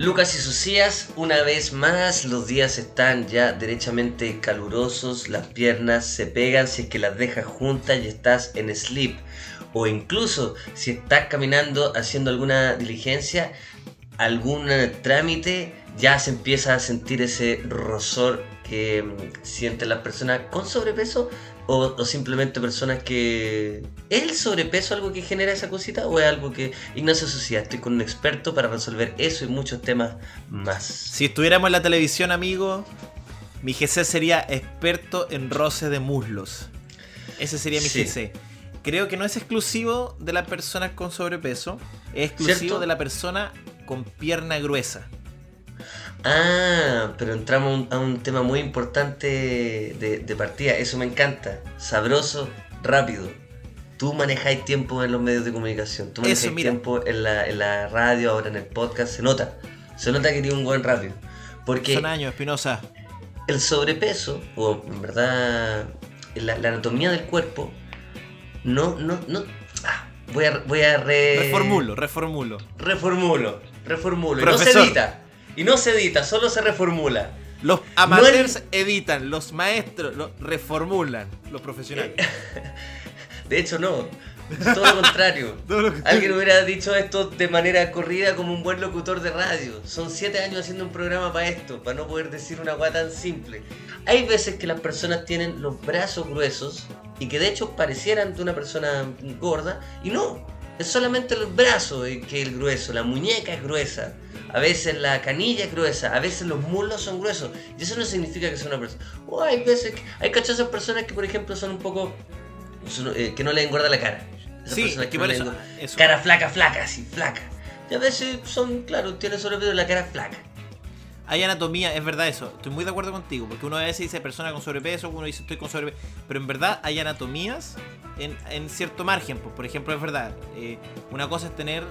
Lucas y Socias, una vez más, los días están ya derechamente calurosos, las piernas se pegan si es que las dejas juntas y estás en sleep. O incluso si estás caminando haciendo alguna diligencia, algún trámite, ya se empieza a sentir ese rosor que mm, sienten las personas con sobrepeso o, simplemente personas que... ¿Es el sobrepeso algo que genera esa cosita o es algo que... Ignacio Sociedad, estoy con un experto para resolver eso y muchos temas más. Si estuviéramos en la televisión, amigo, mi GC sería experto en roce de muslos. Ese sería mi GC. Creo que no es exclusivo de las personas con sobrepeso, es exclusivo de la persona con pierna gruesa. Ah, pero entramos a un tema muy importante de, partida. Eso me encanta. Sabroso, rápido. Tú manejáis tiempo en los medios de comunicación. Tú manejáis tiempo en la, radio, ahora en el podcast. Se nota. Se nota que tiene un buen rápido. Porque Son años, Espinosa. El sobrepeso, o en verdad la, anatomía del cuerpo, no, no, no. Ah, voy a, voy a reformulo, reformulo. Reformulo, reformulo. Y no se edita. Y no se edita, solo se reformula. Los amateurs editan, los maestros lo reformulan, los profesionales. de hecho, no. Todo lo contrario. Alguien hubiera dicho esto de manera corrida como un buen locutor de radio. Son siete años haciendo un programa para esto, para no poder decir una guay tan simple. Hay veces que las personas tienen los brazos gruesos y que de hecho parecieran de una persona gorda y no. Es solamente el brazo que es el grueso, la muñeca es gruesa a veces la canilla es gruesa, a veces los muslos son gruesos. Y eso no significa que sea una persona. O hay veces, que, hay cachazos personas que, por ejemplo, son un poco. Eh, que no le engorda la cara. sí, que, Cara flaca, flaca, así, flaca. Y a veces son, claro, tiene sobrepeso la cara flaca. Hay anatomía, es verdad eso. Estoy muy de acuerdo contigo. Porque uno a veces dice persona con sobrepeso, uno dice estoy con sobrepeso. Pero en verdad hay anatomías en, cierto margen. Pues, por ejemplo, es verdad. Eh, una cosa es tener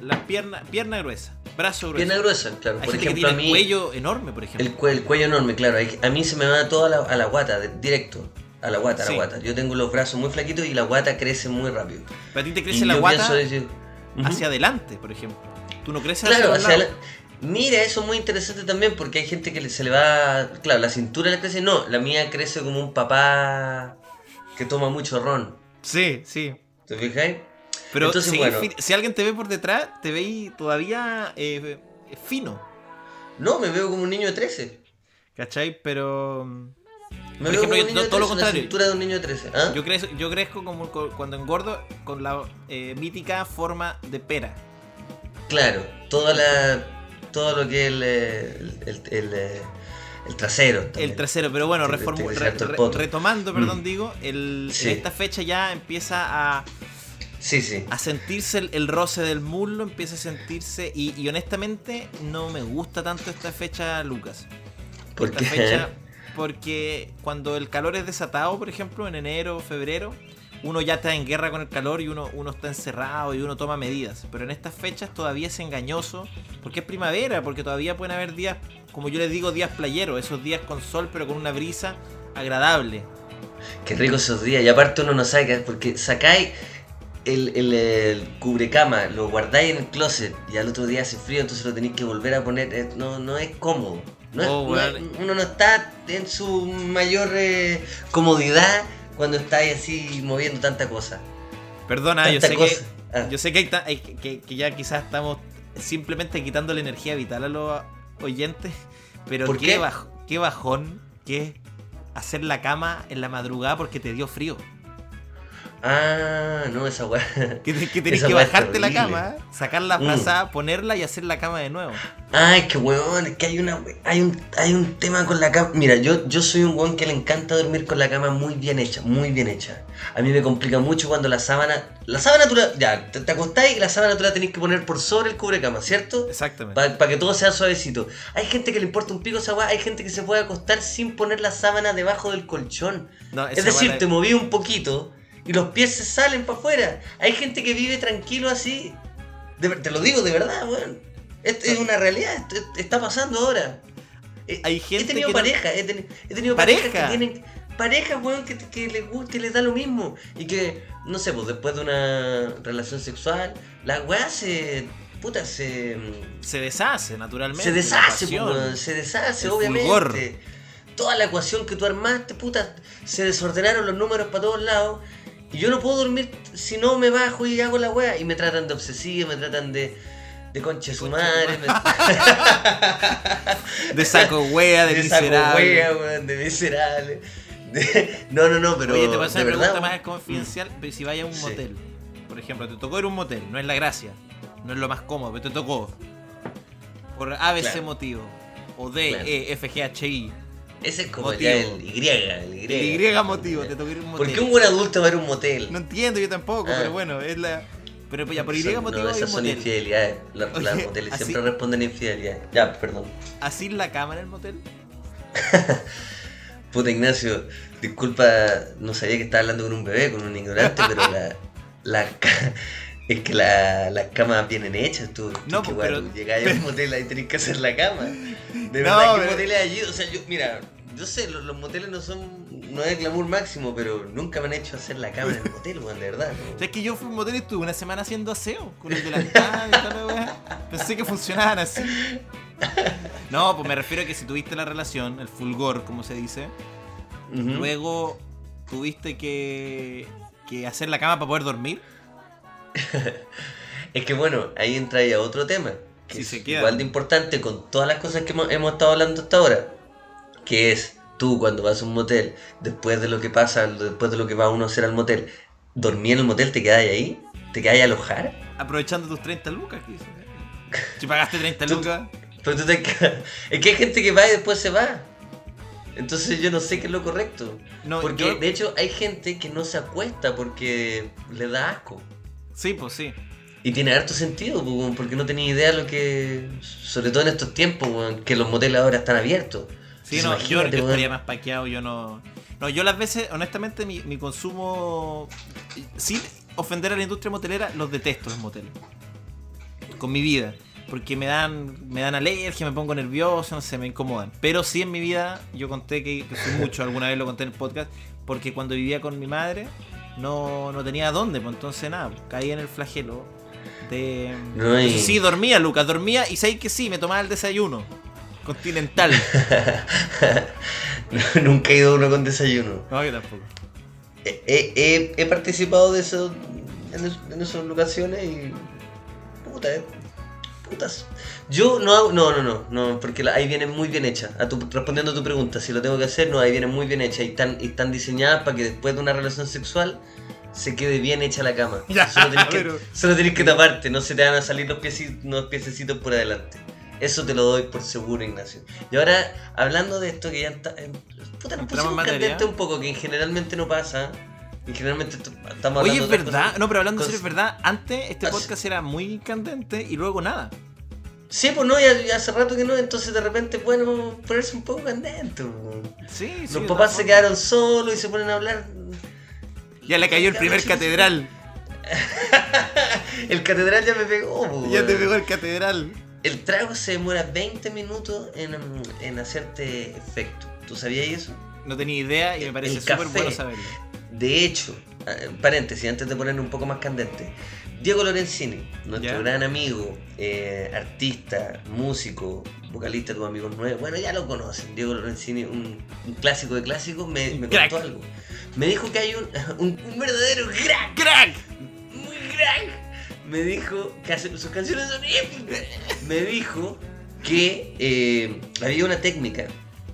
la pierna, pierna gruesa, brazo grueso. Pierna gruesa, claro. por ejemplo, a mí, el cuello enorme, por ejemplo. El, cuello enorme, claro. A mí se me va todo a la, a la guata, directo. A la guata, a la guata. Yo tengo los brazos muy flaquitos y la guata crece muy rápido. Pero a ti te crece la guata hacia adelante, por ejemplo. Tú no creces claro, hacia, hacia Mira, eso es muy interesante también porque hay gente que se le va. Claro, la cintura le crece. No, la mía crece como un papá que toma mucho ron. Sí, sí. ¿Te fijáis? Pero si, alguien te ve por detrás, te ve todavía eh, fino. No, me veo como un niño de 13. ¿Cachai? Pero. Me veo como un niño de 13, todo lo contrario. La de un niño de 13. ¿ah? Yo, crezco, yo crezco como cuando engordo con la eh, mítica forma de pera. Claro, toda la, todo lo que es el, el, el, el trasero. El trasero, pero bueno, retomando, perdón, mm. digo, el, en esta fecha ya empieza a Sí, sí. A sentirse el, roce del muslo, empieza a sentirse. Y, honestamente, no me gusta tanto esta fecha, Lucas. ¿Por esta Fecha, porque cuando el calor es desatado, por ejemplo, en enero, febrero, uno ya está en guerra con el calor y uno, uno está encerrado y uno toma medidas. Pero en estas fechas todavía es engañoso, porque es primavera, porque todavía pueden haber días, como yo les digo, días playeros, esos días con sol, pero con una brisa agradable. Qué rico esos días, y aparte uno no sabe, porque sacáis el, el, cubrecama, lo guardáis en el closet y al otro día hace frío, entonces lo tenéis que volver a poner. No, no es cómodo. No uno no está en su mayor eh, comodidad cuando estáis así moviendo tanta cosa. Perdona, yo sé, que, ah. yo sé que, que, que, ya quizás estamos simplemente quitando la energía vital a los oyentes, pero qué, qué bajón que hacer la cama en la madrugada porque te dio frío. Ah, no, esa weá. Que, que tenés que bajarte la cama, sacar la frazada, mm. ponerla y hacer la cama de nuevo. Ay, qué weón, es que hay una hay un, hay un tema con la cama. Mira, yo, yo soy un weón que le encanta dormir con la cama muy bien hecha, muy bien hecha. A mí me complica mucho cuando la sábana. La sábana tú la, Ya, te, acostáis y la sábana tú la tenés que poner por sobre el cubrecama, ¿cierto? Exactamente. Para que todo sea suavecito. Hay gente que le importa un pico esa weá, hay gente que se puede acostar sin poner la sábana debajo del colchón. es decir, te moví un poquito y los pies se salen para afuera. Hay gente que vive tranquilo así. te lo digo de verdad, weón. Esto es una realidad, esto está pasando ahora. Eh, Hay gente he tenido pareja, he, tenido pareja que tienen parejas, weón, que, que les gusta y les da lo mismo. Y que, no sé, pues después de una relación sexual, la weá se puta, se... Se deshace, naturalmente. Se deshace, se deshace, obviamente. Toda la ecuación que tú armaste, puta, se desordenaron los números para todos lados. Y yo no puedo dormir si no me bajo y hago la wea. Y me tratan de obsesivo, me tratan de de concha su madre. de saco wea, de, de miserable. Saco wea, weón, de miserable. No, no, no, pero. Oye, te pasa una pregunta más confidencial. Mm. Si vayas a un motel, por ejemplo, te tocó ir a un motel, no es la gracia, no es lo más cómodo, pero te tocó. Por ABC motivo. O D, E, F, G, H, I. Ese es como el Y, el Y. El Y motivo, te tocó ir a un motel. ¿Por qué un buen adulto va a ir a un motel? No entiendo, yo tampoco, ah. pero bueno, es la. Pero ya por Y motivo. No, esas son infidelidades. Las, moteles siempre responden infidelidades. Ya, perdón. ¿Así la cama en el motel? Puta Ignacio, disculpa, no sabía que estaba hablando con un bebé, con un ignorante, pero la, la es que la, las camas vienen hechas, tú. No, que, pero, llegáis a un motel y tenés que hacer la cama. De verdad, no, ¿qué moteles allí? O sea, yo, mira, yo sé, los, moteles no son. No es glamour máximo, pero nunca me han hecho hacer la cama en el motel, weón, de verdad. O sea, es que yo fui a un motel y estuve una semana haciendo aseo con el delantal y tal, weón. Pensé que funcionaban así. No, pues me refiero a que si tuviste la relación, el fulgor, como se dice, luego tuviste que, que hacer la cama para poder dormir. es que bueno, ahí entra ya otro tema. Que es igual de importante con todas las cosas que hemos, hemos estado hablando hasta ahora. Que es tú cuando vas a un motel, después de lo que pasa, después de lo que va uno a hacer al motel, dormir en el motel, te quedas ahí, te quedas a alojar. Aprovechando tus 30 lucas, Si pagaste 30 lucas. Pero tú te Es que hay gente que va y después se va. Entonces yo no sé qué es lo correcto. porque de hecho hay gente que no se acuesta porque le da asco. Sí, pues sí. Y tiene harto sentido, porque no tenía idea lo que. Sobre todo en estos tiempos, que los moteles ahora están abiertos. Sí, no, yo, estaría más paqueado, yo no. No, yo las veces, honestamente, mi, mi consumo. Sin ofender a la industria motelera, los detesto los moteles. Con mi vida porque me dan me dan alergia, me pongo nervioso, no sé, me incomodan. Pero sí en mi vida, yo conté que, que fui mucho, alguna vez lo conté en el podcast, porque cuando vivía con mi madre no, no tenía dónde, pues entonces nada, caí en el flagelo de... Sí, dormía, Lucas, dormía y sabéis que sí, me tomaba el desayuno. Continental. Nunca he ido uno con desayuno. No, yo tampoco. He, he, participado de eso en, en esas locaciones y... Puta, eh yo no hago. No, no, no, no, porque ahí viene muy bien hecha. A tu, respondiendo a tu pregunta, si lo tengo que hacer, no, ahí viene muy bien hecha. Y están, y están diseñadas para que después de una relación sexual se quede bien hecha la cama. solo, tenés que, taparte, no se te van a salir los, piecitos, los piececitos por adelante. Eso te lo doy por seguro, Ignacio. Y ahora, hablando de esto que ya está. Eh, puta, nos pusimos un poco, que generalmente no pasa. Y generalmente estamos Oye, es verdad. No, pero hablando de serio, es verdad. Antes este podcast era muy candente y luego nada. Sí, pues no, ya, hace rato que no, entonces de repente bueno ponerse un poco candente. Sí, sí, Los papás se quedaron solos y se ponen a hablar. Ya le cayó el primer catedral. el catedral ya me pegó. Ya te pegó el catedral. El trago se demora 20 minutos en, en hacerte efecto. ¿Tú sabías eso? No tenía idea y me parece súper bueno saberlo. De hecho, eh, paréntesis, antes de ponerlo un poco más candente. Diego Lorenzini, nuestro gran amigo, eh, artista, músico, vocalista, tus amigos nuevos, bueno, ya lo conocen. Diego Lorenzini, un, clásico de clásicos, me, me contó algo. Me dijo que hay un, un, verdadero crack. ¡Crack! Muy crack. Me dijo que sus canciones son épicas. Me dijo que eh, había una técnica,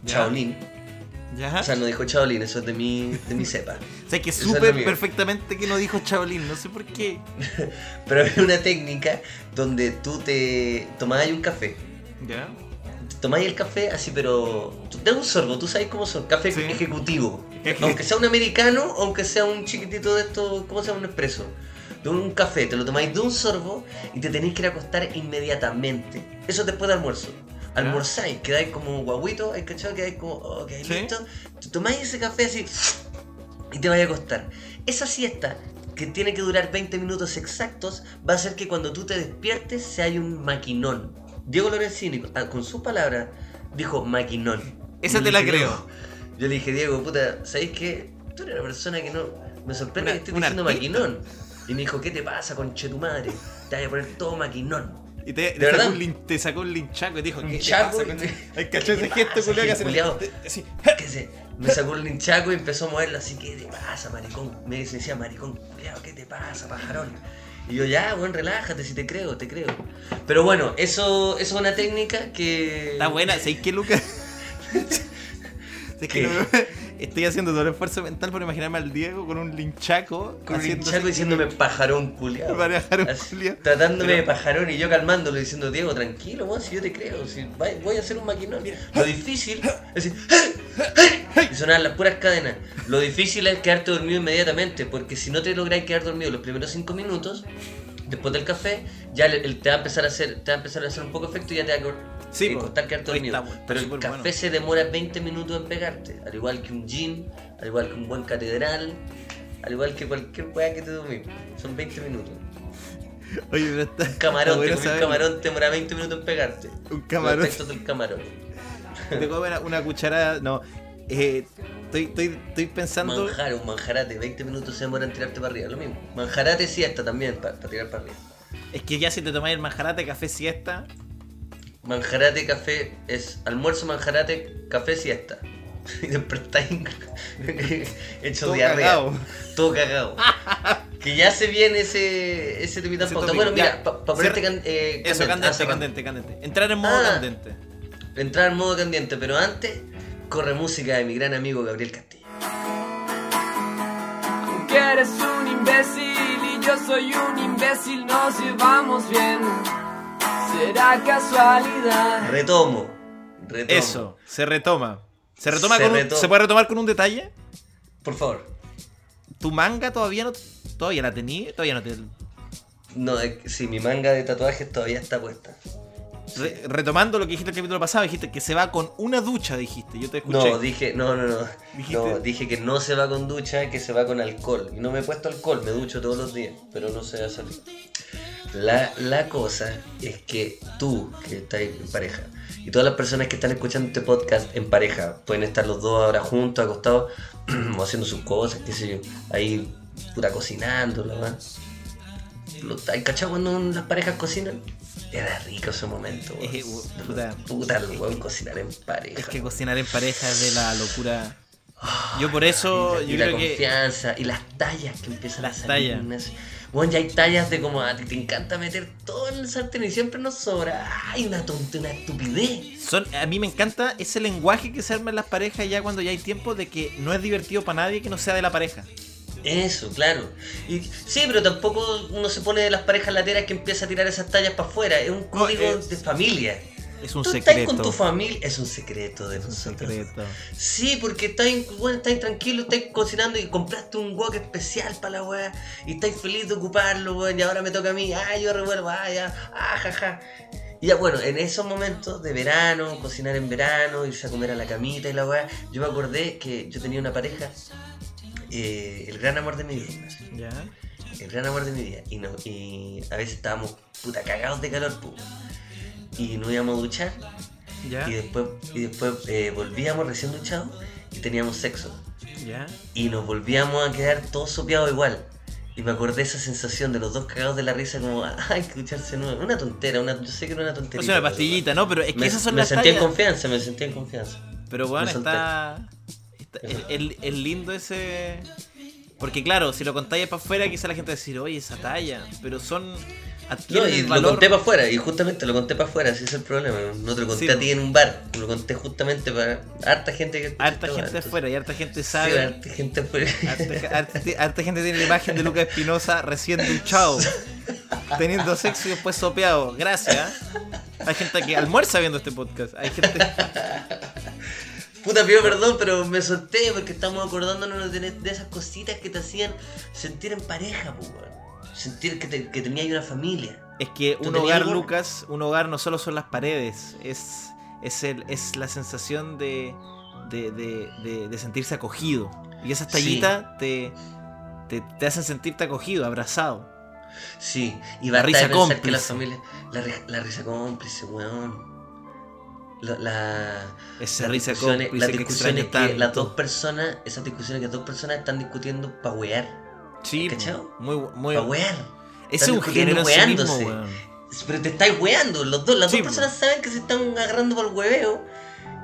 Shaolin o sea, no dijo Chaolín, eso es de mi, de mi cepa. o sea, que supe perfectamente que no dijo Chaolín, no sé por qué. Pero había una técnica donde tú te tomabas un café. ¿Ya? Tomáis el café así, pero. De un sorbo, tú sabes cómo son. Café ejecutivo. aunque sea un americano, aunque sea un chiquitito de estos. ¿Cómo se llama? Un expreso. De un café, te lo tomáis de un sorbo y te tenéis que ir a acostar inmediatamente. Eso después de almuerzo almorzáis, quedáis como guaguito, hay cachado, quedáis como, ok, listo. Tomáis ese café así y te vais a acostar. Esa siesta, que tiene que durar 20 minutos exactos, va a hacer que cuando tú te despiertes se haya un maquinón. Diego Lorenzini, ah, con sus palabras, dijo maquinón. Esa te la creo. Yo le dije, Diego, puta, ¿sabéis qué? Tú eres una persona que no. Me sorprende que estés diciendo maquinón. Y me dijo, ¿qué te pasa, conche tu madre? Te voy a poner todo maquinón. Y te, ¿De verdad? sacó un, lin- te sacó un linchaco y te dijo, Un ¿qué te chaco, pasa, ¿Qué ese te gesto, que hace así. que se me sacó el linchaco y empezó a moverlo así, ¿qué te pasa, maricón? Me decía, maricón, culiao, ¿qué te pasa, pajarón? Y yo, ya, bueno, relájate, si te creo, te creo. Pero bueno, eso, eso es una técnica que... Está buena, ¿sabes qué, Lucas? Es que ¿Qué? no me- estoy haciendo todo el esfuerzo mental por imaginarme al Diego con un linchaco. Con un linchaco diciéndome pajarón, culiao. Tratándome Pero- de pajarón y yo calmándolo diciendo, Diego, tranquilo, weón, si yo te creo, si voy a hacer un maquinón. Lo difícil es decir, y sonar las puras cadenas. Lo difícil es quedarte dormido inmediatamente, porque si no te lográis quedar dormido los primeros cinco minutos, después del café, ya el, el- te va a empezar a hacer, te va a empezar a hacer un poco efecto y ya te va a Sí, po. costar bu- está Pero el café bueno. se demora 20 minutos en pegarte, al igual que un gin, al igual que un buen catedral, al igual que cualquier weá que te dormís. Son 20 minutos. Oye, pero está. Un camarón, bueno te un camarón, te demora 20 minutos en pegarte. Un camarón. Los efectos del camarón. Te comes una, cucharada. No. Eh, estoy, estoy, estoy pensando. Manjar, un manjarate, 20 minutos se demora en tirarte para arriba, lo mismo. Manjarate siesta también, para tirar para arriba. Es que ya si te tomáis el manjarate, café, siesta. Manjarate, café, es almuerzo, manjarate, café, siesta. Y después estáis hecho Todo diarrea. cagado. Todo cagado. que ya se viene ese, ese temita. Bueno, mira, para ponerte Cierra- can- eh, Eso, candente, candente, ah, cerrando. candente, candente. Entrar en modo Ah. candente. Entrar en modo candente, pero antes corre música de mi gran amigo Gabriel Castillo. Aunque eres un imbécil y yo soy un imbécil, nos llevamos bien. Será casualidad. Retomo. Retomo. Eso, se retoma. ¿Se retoma Se con un- retoma. ¿Se puede retomar con un detalle? Por favor. ¿Tu manga todavía no todavía la tenía? Todavía no te. No, es sí, mi manga de tatuajes todavía está puesta. Re- retomando lo que dijiste el capítulo pasado, dijiste que se va con una ducha, dijiste. Yo te escuché. No, dije, no, no, no. No, dije que no se va con ducha, que se va con alcohol. Y no me he puesto alcohol, me ducho todos los días, pero no se va a salir. La, la cosa es que tú, que estás en pareja, y todas las personas que están escuchando este podcast en pareja, pueden estar los dos ahora juntos, acostados, o haciendo sus cosas, qué sé yo, ahí, puta, cocinando, la verdad. ¿Hay cachado cuando las parejas cocinan? Era rico ese momento, weón. Eh, puta. Puta, el weón cocinar en pareja. Es que cocinar en pareja es de la locura. Yo por eso, y la, yo y la que. confianza y las tallas que empiezan Las a salir. tallas. Bueno, ya hay tallas de como a ti te encanta meter todo en el sartén y siempre nos sobra. Ay, una tonta, una estupidez. Son, a mí me encanta ese lenguaje que se arma en las parejas ya cuando ya hay tiempo de que no es divertido para nadie que no sea de la pareja. Eso, claro. Y sí, pero tampoco uno se pone de las parejas lateras que empieza a tirar esas tallas para afuera. Es un código es- de familia. Es un Tú estás secreto. con tu familia. Es un secreto de Es un nosotros. secreto. Sí, porque estáis, bueno, estáis tranquilo, estáis cocinando y compraste un wok especial para la weá y estáis feliz de ocuparlo, weón, y ahora me toca a mí, ah, yo revuelvo, ah, ya, ah, jaja. Y ya, bueno, en esos momentos de verano, cocinar en verano, irse a comer a la camita y la weá, yo me acordé que yo tenía una pareja, eh, el gran amor de mi vida, Ya. el gran amor de mi vida, y, no, y a veces estábamos puta cagados de calor, pu, y nos íbamos a duchar Ya. y después, y después eh, volvíamos recién duchados y teníamos sexo. Ya. Y nos volvíamos a quedar todos sopeados igual. Y me acordé esa sensación de los dos cagados de la risa como, ay, que ducharse nuevo. Una tontera, una, yo sé que era una O tontería. sea, una pastillita, ¿no? Pero es que me, esas son me las sentí en tallas. confianza, me sentí en confianza. Pero bueno, Me está. Es, lindo ese. Porque claro, si lo contáis para afuera, quizá la gente va a decir, oye, esa talla. Pero son. No, y lo conté para afuera, y justamente lo conté para afuera, ese es el problema. No te lo conté Sí, a ti en un bar, lo conté justamente para harta gente que Harta gente entonces- afuera y harta gente Sí, sabe. harta gente afuera. Harta, harta- harta gente tiene la imagen de Lucas Espinosa recién duchado, teniendo sexo y después sopeado. Gracias. Hay gente que almuerza viendo este podcast. Hay gente. Puta, pido perdón, pero me solté porque estamos acordándonos de, de esas cositas que te hacían sentir en pareja, pues, weón. Sentir que, te, que tenías una familia. Es que ¿Tú un hogar, algo? Lucas, un hogar no solo son las paredes, es, es, el, es la sensación de, de, de- sentirse acogido. Y esas Sí. tallitas te, te, te hacen sentirte acogido, abrazado. Sí, y La basta risa de pensar que cómplice. la familia. La risa cómplice, weón. La, la, las discusiones, las que discusiones extraño que las dos personas, esas discusiones que dos personas están discutiendo pa' wear. Sí, ¿cachao? muy, muy, Pa' wear. es están un género sí mismo, weón. Pero te estáis weando, los dos, las Sí, dos personas saben que se están agarrando por el hueveo.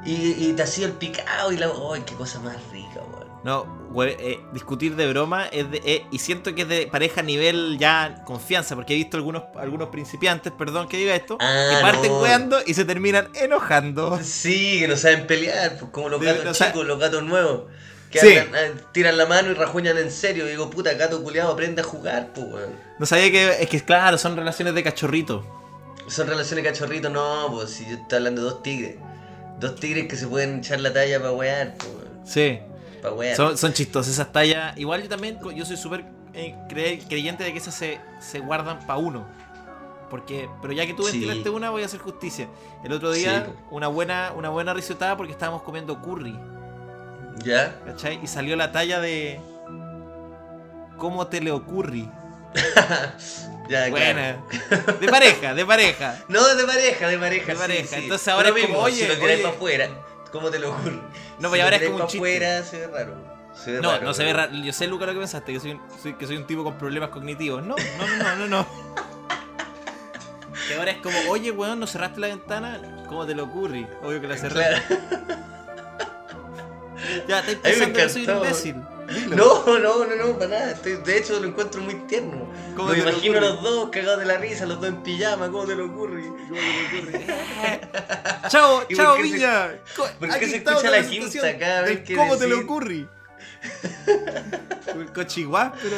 Y, y te ha sido el picado y la. ¡Ay, qué cosa más rica, weón! No, eh, discutir de broma es de, eh, y siento que es de pareja a nivel ya confianza, porque he visto algunos, algunos principiantes, perdón que diga esto, Ah, que parten no. weando y se terminan enojando. Sí, que no saben pelear, pues como los De- gatos o sea- chicos, los gatos nuevos. Que Sí. andan, ah, tiran la mano y rajuñan en serio. digo, puta, gato culiado, aprende a jugar, pues, weón. No sabía que, es que claro, son relaciones de cachorrito. Son relaciones cachorritos, no, pues si yo estoy hablando de dos tigres. Dos tigres que se pueden echar la talla para wear, pues, weón. Sí, Wear. son, son chistosas esas tallas. Igual yo también, yo soy súper eh, cre- creyente de que esas se, se guardan para uno. Porque, pero ya que tú Sí. ventilaste una, voy a hacer justicia. El otro día, Sí, una buena una buena risotada porque estábamos comiendo curry. ¿Ya? ¿Cachai? Y salió la talla de. ¿Cómo te le ocurre? Ya, Buena. claro. De pareja, de pareja. No, de pareja, de pareja. De sí, pareja. sí. Entonces ahora es como, mismo, oye, si lo tiráis oye. para afuera, ¿cómo te lo ocurre? No, si pues ahora lo es como un chiste. afuera, se ve raro. Se ve No, raro, no se ve raro. Yo sé, Luca, lo que pensaste, que soy, un- soy- que soy un tipo con problemas cognitivos. No, no, no, no, no. Que ahora es como, oye, weón, ¿no cerraste la ventana? ¿Cómo te le ocurre? Obvio que la cerré. Claro. Ya, estáis pensando que soy un imbécil. Dilo. No, no, no, no, para nada. Estoy- de hecho, lo encuentro muy tierno. ¿Cómo Me te lo imagino a los dos cagados de la risa, los dos en pijama. ¿Cómo te lo ocurre? Chao, ¿Y chao, se- Viña. Por qué se escucha la quinta cada vez que ¿Cómo te decís? ocurre? Cochiguá, pero.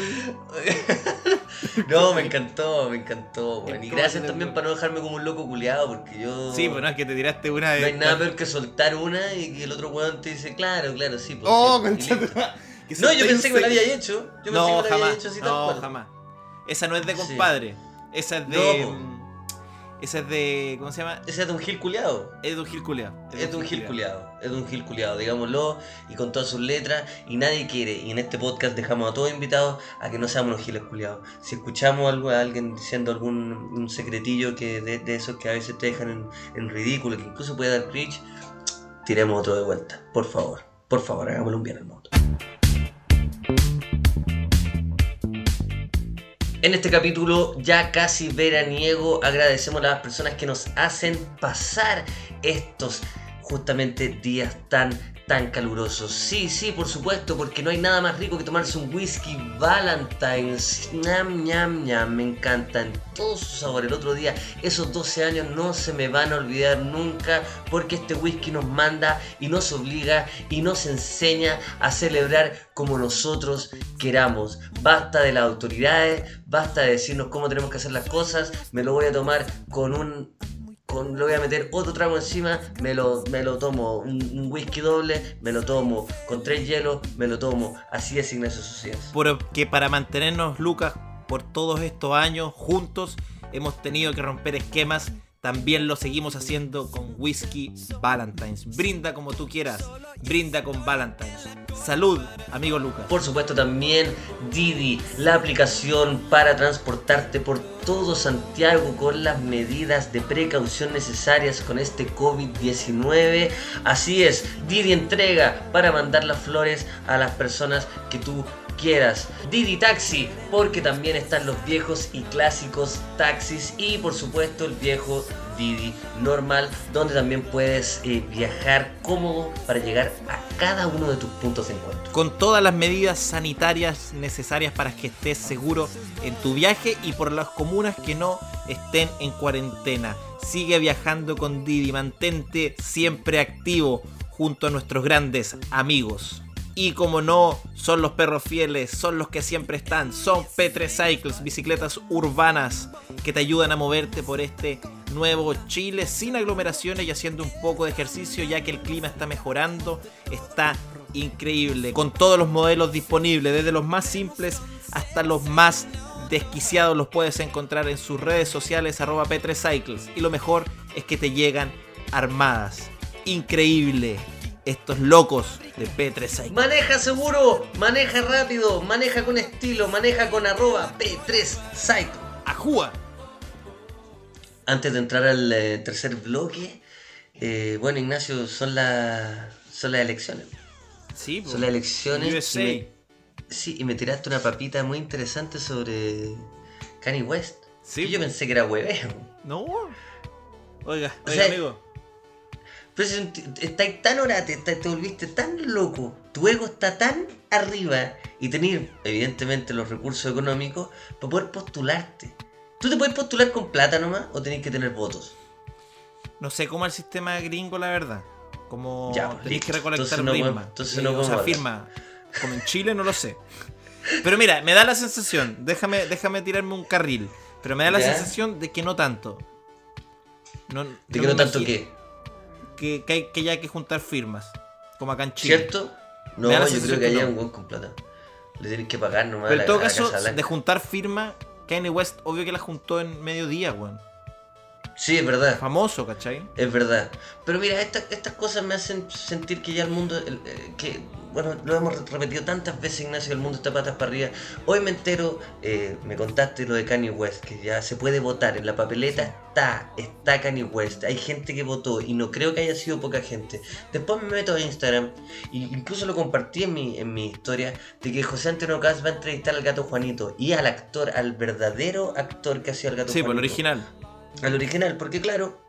No, me encantó, me encantó, weón. Y ¿Cómo gracias lo también para no dejarme como un loco culiado, porque yo. Sí, pues no, es que te tiraste una de. No hay nada peor que soltar una y que el otro weón te dice, claro, claro, sí. Pues, Oh, sí, Que No, yo pensé que me la había hecho. Yo pensé No, que me la había jamás. hecho así tal No, cual. jamás. Esa no es de Sí. compadre. Esa es de. No, esa es de. ¿Cómo se llama? Ese es de un gil culiado. Es de un Gil Culeado. Es de un gil culiado, es de un gil culiado, digámoslo, y con todas sus letras, y nadie quiere, y en este podcast dejamos a todos invitados a que no seamos unos giles culiados. Si escuchamos algo a alguien diciendo algún un secretillo que de, de esos que a veces te dejan en, en ridículo, que incluso puede dar cringe, tiremos otro de vuelta, por favor, por favor, hagámosle un bien al mundo. En este capítulo ya casi veraniego agradecemos a las personas que nos hacen pasar estos justamente días tan tan calurosos. Sí, sí, por supuesto, porque no hay nada más rico que tomarse un whisky Valentine's. Ñam, ñam, ñam, me encantan todos sus sabores. El otro día, esos 12 años no se me van a olvidar nunca, porque este whisky nos manda y nos obliga y nos enseña a celebrar como nosotros queramos. Basta de las autoridades, basta de decirnos cómo tenemos que hacer las cosas. Me lo voy a tomar con un con, le voy a meter otro trago encima, me lo, me lo tomo, un, whisky doble, me lo tomo con tres hielos, me lo tomo. Así es Ignacio Socias. Porque para mantenernos, Lucas, por todos estos años juntos, hemos tenido que romper esquemas. También lo seguimos haciendo con Whisky Valentine's. Brinda como tú quieras. Brinda con Valentine's. Salud, amigo Lucas. Por supuesto también Didi, la aplicación para transportarte por todo Santiago con las medidas de precaución necesarias con este COVID-19. Así es, Didi entrega para mandar las flores a las personas que tú quieras. Didi Taxi, porque también están los viejos y clásicos taxis y por supuesto el viejo Didi normal, donde también puedes eh, viajar cómodo para llegar a cada uno de tus puntos de encuentro. Con todas las medidas sanitarias necesarias para que estés seguro en tu viaje y por las comunas que no estén en cuarentena. Sigue viajando con Didi, mantente siempre activo junto a nuestros grandes amigos. Y como no, son los perros fieles, son los que siempre están, son P3 Cycles, bicicletas urbanas que te ayudan a moverte por este nuevo Chile sin aglomeraciones y haciendo un poco de ejercicio ya que el clima está mejorando, está increíble, con todos los modelos disponibles, desde los más simples hasta los más desquiciados los puedes encontrar en sus redes sociales arroba P3 Cycles. Y lo mejor es que te llegan armadas, increíble, estos locos de P3 Cycles. Maneja seguro, maneja rápido, maneja con estilo, maneja con arroba P3 Cycle. ¡Ajúa! Antes de entrar al eh, tercer bloque, eh, bueno Ignacio, son, las son las elecciones. Sí. Son las elecciones. Y me- sí, y me tiraste una papita muy interesante sobre Kanye West. Sí. Yo pensé que era hueveo. No. Oiga, oiga, amigo. Pero si estáis tan orate, te, te volviste tan loco, tu ego está tan arriba y tenés, evidentemente, los recursos económicos para poder postularte. ¿Tú te puedes postular con plata nomás o tenés que tener votos? No sé cómo es el sistema gringo, la verdad. Como ya, tenés que recolectar firma. entonces no o sea, firma. Como en Chile, no lo sé. Pero mira, me da la sensación, déjame, déjame tirarme un carril, pero me da la sensación de que no tanto. No, ¿De que no tanto qué? Que, que, hay, que ya hay que juntar firmas. Como acá en Chile. ¿Cierto? No, yo creo que haya un buen con plata. Le tienes que pagar nomás. Pero en todo caso, de juntar firmas, Kanye West, obvio que la juntó en medio día, weón. Sí, es verdad. Famoso, ¿cachai? Es verdad. Pero mira, estas cosas me hacen sentir que ya el mundo, que bueno, lo hemos repetido tantas veces, Ignacio, el mundo está patas para arriba. Hoy me entero, eh, me contaste lo de Kanye West, que ya se puede votar. En la papeleta está, está Kanye West. Hay gente que votó y no creo que haya sido poca gente. Después me meto a Instagram e incluso lo compartí en mi, en mi historia de que José Antonio Cas va a entrevistar al gato Juanito y al actor, al verdadero actor que hacía el gato Juanito. Sí, por el original. Al original, porque claro,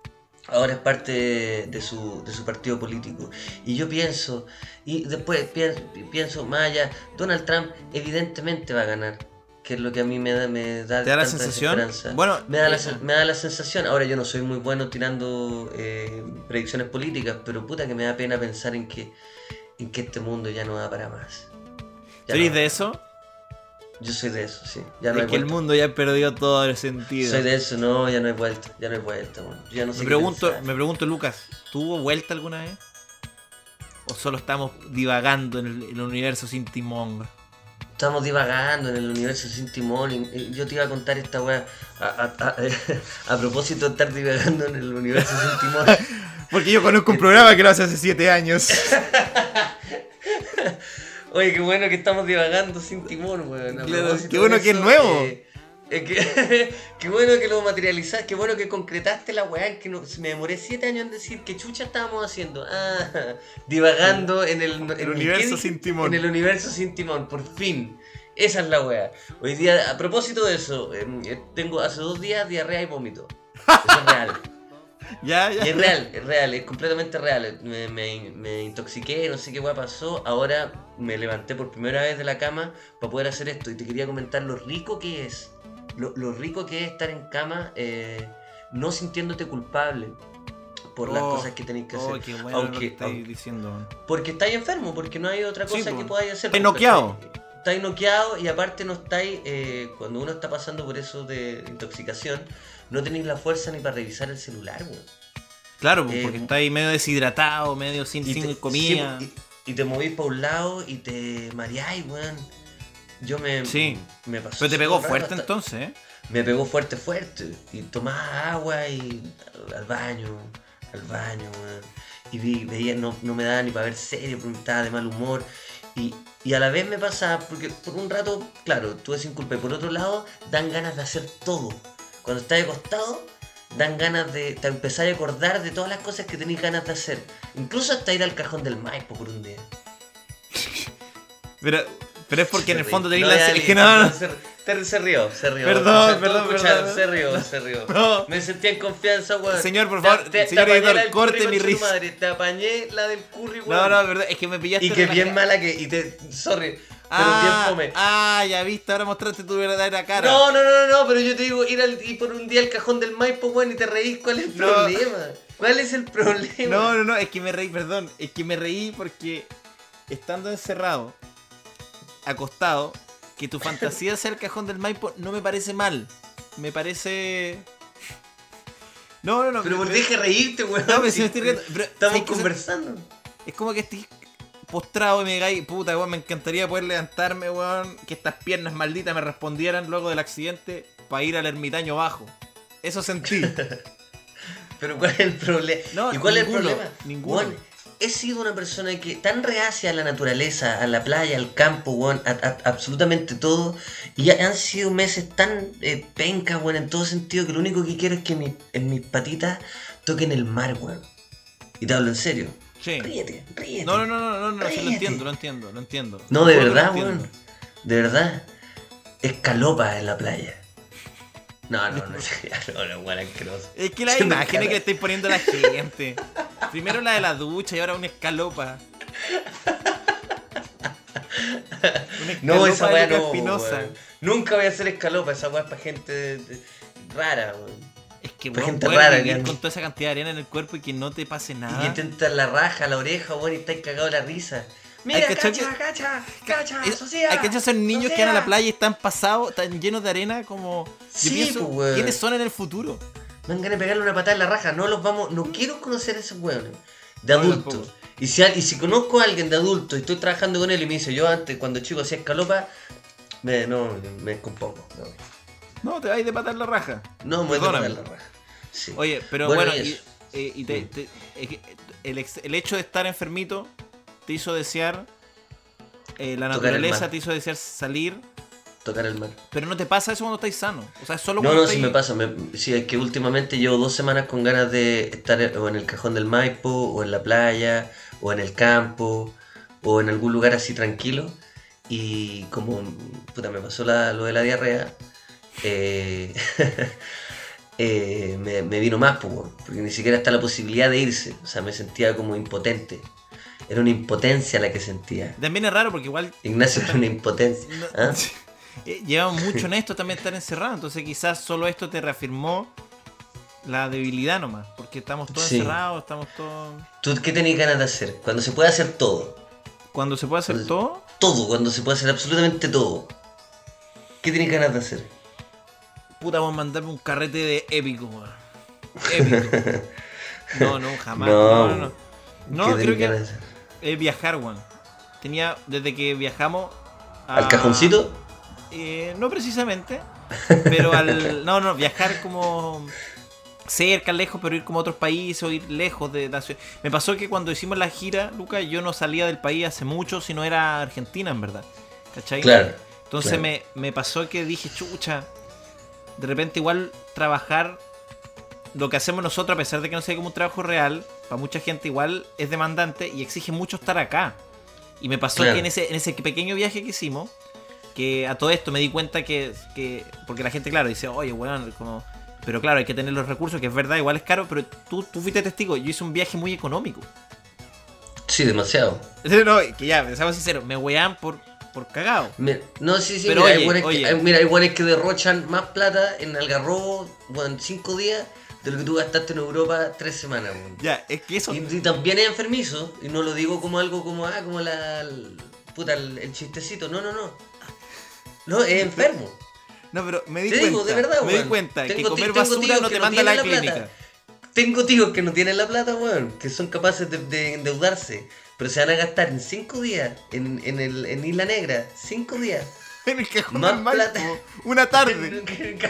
ahora es parte de su, de su partido político. Y yo pienso, y después pienso, pienso más allá, Donald Trump evidentemente va a ganar. Que es lo que a mí me da, me da, ¿Te da la sensación? Bueno, me da, la, eh, me da la sensación. Ahora yo no soy muy bueno tirando eh, predicciones políticas, pero puta que me da pena pensar en que, en que este mundo ya no va para más. ¿Feliz de eso? Yo soy de eso, sí. Ya no que el mundo ya perdió todo el sentido. Soy de eso, no, ya no hay vuelta, ya no hay vuelta, Ya no sé me pregunto, me pregunto, Lucas, ¿tuvo vuelta alguna vez? ¿O solo estamos divagando en el, universo sin timón? Estamos divagando en el universo sin timón. Y, yo te iba a contar esta weá a, propósito de estar divagando en el universo sin timón. Porque yo conozco un programa que lo hace hace 7 años. Oye, qué bueno que estamos divagando sin timón, weón. qué bueno que es nuevo. Eh, eh, qué bueno que lo materializaste, qué bueno que concretaste la weá, que me demoré siete años en decir qué chucha estábamos haciendo. Ah, divagando en el, universo sin timón. En el universo sin timón, por fin. Esa es la weá. Hoy día, a propósito de eso, em, eh, tengo hace dos días diarrea y vómito. Eso es real. Ya, ya. es real, es real, es completamente real. Me, me, intoxiqué, no sé qué pasó. Ahora me levanté por primera vez de la cama para poder hacer esto. Y te quería comentar lo rico que es. Lo, rico que es estar en cama eh, no sintiéndote culpable por las oh, cosas que tenéis que oh, hacer. aunque, estáis diciendo. Porque estáis enfermo, porque no hay otra cosa que podáis hacer. Estáis noqueado. Estáis noqueado y aparte no estáis, eh, cuando uno está pasando por eso de intoxicación, no tenéis la fuerza ni para revisar el celular, weón. Claro, eh, porque estáis medio deshidratado, medio sin, sin comida. y, te movís para un lado y te mareáis, weón. Yo me, sí. me pasó. Pero te pegó fuerte entonces, ¿eh? Me pegó fuerte, fuerte. Y tomaba agua y al baño, al baño, weón. Y vi, veía, no, no me daba ni para ver serio porque estaba de mal humor. Y, y, a la vez me pasa, porque por un rato, claro, tuve sin culpa. Y por otro lado, dan ganas de hacer todo cuando estás acostado, dan ganas de. te empezar a acordar de todas las cosas que tenéis ganas de hacer. Incluso hasta ir al cajón del Maipo por un día. pero, pero es porque en el fondo tenéis la. Es que no, Se, rió, se rió. Perdón, perdón, perdón. Se rió, se rió. Me sentía en confianza, weón. Señor, por favor, señor editor, corte mi risa. Madre. Te apañé la del curry, weón. No, no, verdad, es que me pillaste. Y que bien mala que. Y te. Sorry. Pero ah, fome. Ah, ya viste, ahora mostraste tu verdadera cara. No, no, no, no, pero yo te digo, ir, al, por un día al cajón del Maipo, weón, y te reís, ¿cuál es el problema? ¿Cuál es el problema? No, no, no, es que me reí, perdón, es que me reí porque estando encerrado, acostado, que tu fantasía sea el cajón del Maipo no me parece mal. Me parece. No, no, no. Pero por deje reírte, weón. No, me estoy riendo. Estamos conversando. Es como que estoy postrado y me digáis, puta, weón, me encantaría poder levantarme, weón, que estas piernas malditas me respondieran luego del accidente para ir al ermitaño bajo. Eso sentí. Pero ¿cuál es el problema? ¿Y cuál es el problema? Ninguno. He sido una persona que tan reacia a la naturaleza, a la playa, al campo, weón, a, absolutamente todo. Y han sido meses tan eh, pencas, weón, en todo sentido, que lo único que quiero es que en mis patitas toquen el mar, weón. Y te hablo en serio. Sí. Ríete, ríete. No, no, no, no, no, no, lo entiendo, lo entiendo, lo entiendo. No, de verdad, weón. De verdad. Escalopa en la playa. No, no, no, no, no, igual asqueroso. Es que la imagen que le estáis poniendo a la gente. Primero la de la ducha y ahora una escalopa. Una no, esa weá no. Weón. Nunca voy a hacer escalopa, esa weá es para gente rara, weón. Es que weón, gente rara, que con toda esa cantidad de arena en el cuerpo y que no te pase nada. Y que te entra la raja, la oreja, weón, y estás cagado de la risa. Mira, cacha, cacha, cacha, cacha, Hay que son niños que van a la playa y están pasados, están llenos de arena como... Sí, pienso, pues, ¿quiénes son en el futuro? Me dan ganas de pegarle una patada en la raja, no los vamos... No quiero conocer a esos weones, de adultos. Y si, y si conozco a alguien de adulto y estoy trabajando con él y me dice, yo antes, cuando chico hacía escalopa, me, no, me descompongo. No. no, te vais de patar la raja. No, me voy de patar la raja. Sí. Oye, pero bueno, y, eh, el, el hecho de estar enfermito te hizo desear, eh, la naturaleza te hizo desear salir. Tocar el mar. Pero no te pasa eso cuando estás sano. O sea, solo no, cuando no, sí me pasa. Me, sí, es que últimamente llevo dos semanas con ganas de estar o en el cajón del Maipo, o en la playa, o en el campo, o en algún lugar así tranquilo. Y como puta, me pasó lo de la diarrea, eh, eh, me, vino más, porque ni siquiera está la posibilidad de irse. O sea, me sentía como impotente. Era una impotencia la que sentía. También es raro porque igual. Ignacio era una impotencia. ¿ah? Eh, llevamos mucho en esto también estar encerrado, entonces quizás solo esto te reafirmó la debilidad nomás, porque estamos todos encerrados, estamos todos... ¿Tú qué tenés ganas de hacer? Cuando se puede hacer todo. ¿Cuando se puede hacer todo? Todo, cuando se puede hacer absolutamente todo. ¿Qué tenés ganas de hacer? Puta, vamos a mandarme un carrete de épico, Épico. no, no, jamás. No, no, no. No, creo que es viajar, weón. Tenía, desde que viajamos... ¿Al cajoncito? Eh, no precisamente, pero al... No, no, viajar como cerca, lejos, pero ir como a otros países o ir lejos de la ciudad. Me pasó que cuando hicimos la gira, Luca, yo no salía del país hace mucho, si no era Argentina, en verdad. ¿Cachai? Claro. Entonces Me, me pasó que dije, chucha, de repente igual trabajar lo que hacemos nosotros, a pesar de que no sea como un trabajo real, para mucha gente igual es demandante y exige mucho estar acá. Y me pasó que en ese, en ese pequeño viaje que hicimos, que a todo esto me di cuenta que, que porque la gente, claro, dice, oye, bueno, como... Pero claro, hay que tener los recursos, que es verdad, igual es caro, pero tú, tú fuiste testigo, yo hice un viaje muy económico. Sí, demasiado. No, que ya, seamos sinceros, me wean por, por cagado. no, sí, sí, mira, hay que, mira, hay que derrochan más plata en Algarrobo, bueno, en cinco días de lo que tú gastaste en Europa tres semanas, Ya, es que eso. Y, también es enfermizo, y no lo digo como algo como, ah, como la. puta, el, chistecito. No, no, no. No, es enfermo. No, pero me di cuenta. Digo, de verdad, Me di cuenta que comer basura no te manda a la, clínica. Tengo tíos que no tienen la plata, weón, que son capaces de, endeudarse, pero se van a gastar en cinco días en, en, el, en Isla Negra, cinco días. En el cajón más plata. Una tarde.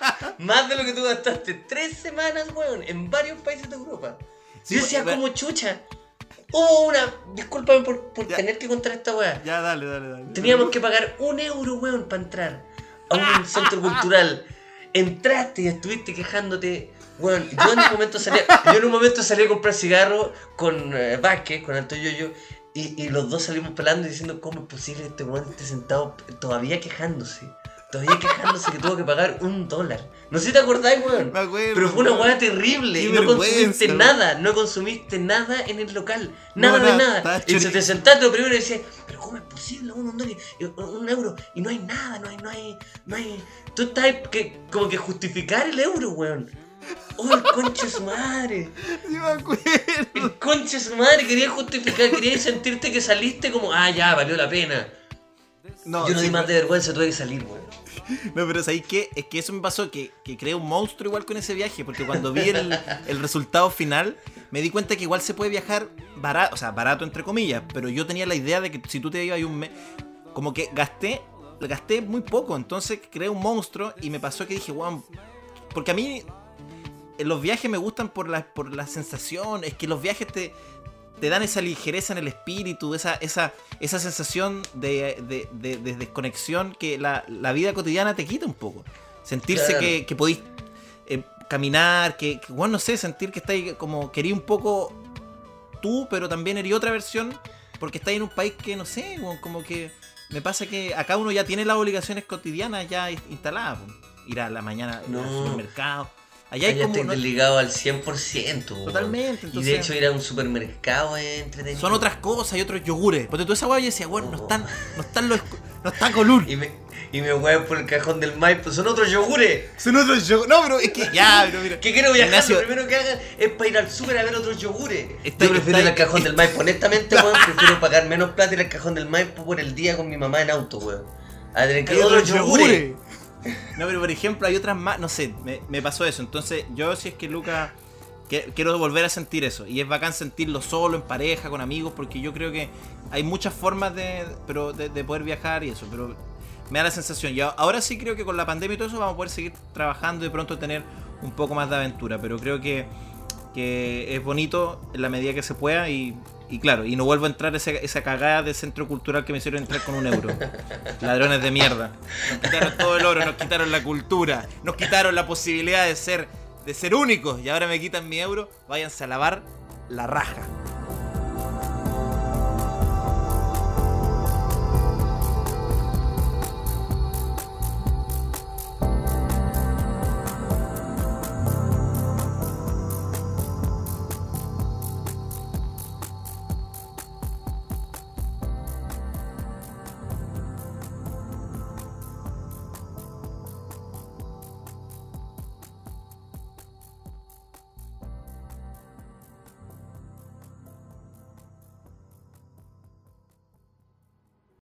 Más de lo que tú gastaste tres semanas, weón, en varios países de Europa. Sí, Yo decía como chucha. Hubo una. Discúlpame por, por tener que contar esta weá. Ya, dale, dale, dale. Teníamos que pagar un euro, weón, para entrar a un centro cultural. Entraste y estuviste quejándote. Weón, yo en un momento salí, yo en un momento salí a comprar cigarros con eh, Vázquez, con Antonio Yo, y, y los dos salimos pelando y diciendo cómo es posible que este weón esté sentado todavía quejándose. Todavía quejándose que tuvo que pagar un dólar. No sé si te acordáis, weón. Pero fue una weá terrible. y no consumiste nada. No consumiste nada en el local. Nada de nada. Y se te sentaste lo primero y decías, pero ¿cómo es posible un, un euro? Y no hay nada, no hay, no hay, no hay. Tú estás que, como que justificar el euro, weón. ¡Oh, el conche su madre! Sí me acuerdo. El conche su madre quería justificar, quería sentirte que saliste como, ah, ya, valió la pena. No, Yo no di más de vergüenza, tuve que salir, weón. No, pero ¿sabéis qué? Es que eso me pasó, que, que creé un monstruo igual con ese viaje, porque cuando vi el, resultado final, me di cuenta que igual se puede viajar barato, o sea, barato entre comillas, pero yo tenía la idea de que si tú te ibas un mes, como que gasté, gasté muy poco, entonces creé un monstruo y me pasó que dije, wow, porque a mí los viajes me gustan por la, por la sensación, es que los viajes te, te dan esa ligereza en el espíritu, esa, esa, esa sensación de, desconexión que la, vida cotidiana te quita un poco. Sentirse que, que, podéis eh, caminar, que, bueno, no sé, sentir que estáis como querí un poco tú, pero también eres otra versión, porque estáis en un país que, no sé, como que me pasa que acá uno ya tiene las obligaciones cotidianas ya instaladas. ir a la mañana No. al supermercado. Allá hay Allá como. estoy no- desligado al 100%. weón. Totalmente, Y de hecho ir a un supermercado es entretenido. son otras cosas y otros yogures. Porque tú esa weá yo decía, bueno, no están, no están los. No está Colur. Y me, y me huevo por el cajón del Maipo. Son otros yogures. Son otros yogures. No, pero es que ya, pero mira. Que quiero viajar, Ignacio- lo primero que hagan es para ir al súper a ver otros yogures. Yo prefiero ir al cajón del Maipo. Honestamente, weón, prefiero pagar menos plata ir al cajón del Maipo por el día con mi mamá en auto, weón. A tener que Hay otros otros yogures. yogures. No, pero por ejemplo, hay otras más, no sé, me, pasó eso. Entonces, yo si es que Luca, que- quiero volver a sentir eso. Y es bacán sentirlo solo, en pareja, con amigos, porque yo creo que hay muchas formas de, pero de, de poder viajar y eso. Pero me da la sensación. Y ahora sí creo que con la pandemia y todo eso vamos a poder seguir trabajando y pronto tener un poco más de aventura. Pero creo que, que es bonito en la medida que se pueda y. y claro, y no vuelvo a entrar esa, esa cagada de centro cultural que me hicieron entrar con un euro. Ladrones de mierda. Nos quitaron todo el oro, nos quitaron la cultura, nos quitaron la posibilidad de ser, de ser únicos. Y ahora me quitan mi euro. Váyanse a lavar la raja.